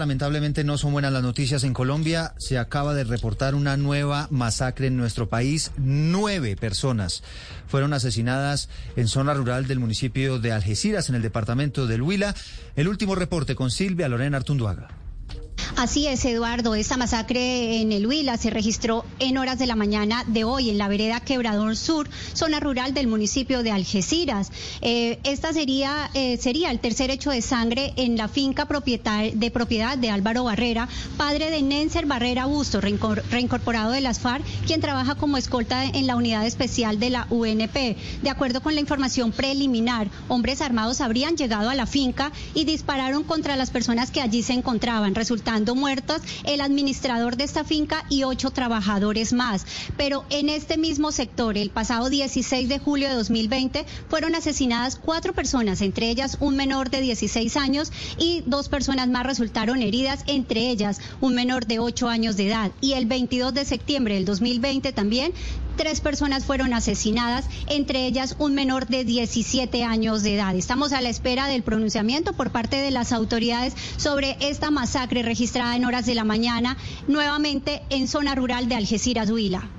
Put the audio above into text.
Lamentablemente no son buenas las noticias en Colombia. Se acaba de reportar una nueva masacre en nuestro país. Nueve personas fueron asesinadas en zona rural del municipio de Algeciras, en el departamento del Huila. El último reporte con Silvia Lorena Artunduaga. Así es, Eduardo. Esta masacre en el Huila se registró en horas de la mañana de hoy en la vereda Quebrador Sur, zona rural del municipio de Algeciras. Eh, esta sería, eh, sería el tercer hecho de sangre en la finca de propiedad de Álvaro Barrera, padre de Nenser Barrera Busto, reincorporado de las FARC, quien trabaja como escolta en la unidad especial de la UNP. De acuerdo con la información preliminar, hombres armados habrían llegado a la finca y dispararon contra las personas que allí se encontraban, resultando muertos el administrador de esta finca y ocho trabajadores más. Pero en este mismo sector, el pasado 16 de julio de 2020, fueron asesinadas cuatro personas, entre ellas un menor de 16 años y dos personas más resultaron heridas, entre ellas un menor de 8 años de edad. Y el 22 de septiembre del 2020 también tres personas fueron asesinadas, entre ellas un menor de 17 años de edad. Estamos a la espera del pronunciamiento por parte de las autoridades sobre esta masacre registrada en horas de la mañana, nuevamente en zona rural de Algeciras, Huila.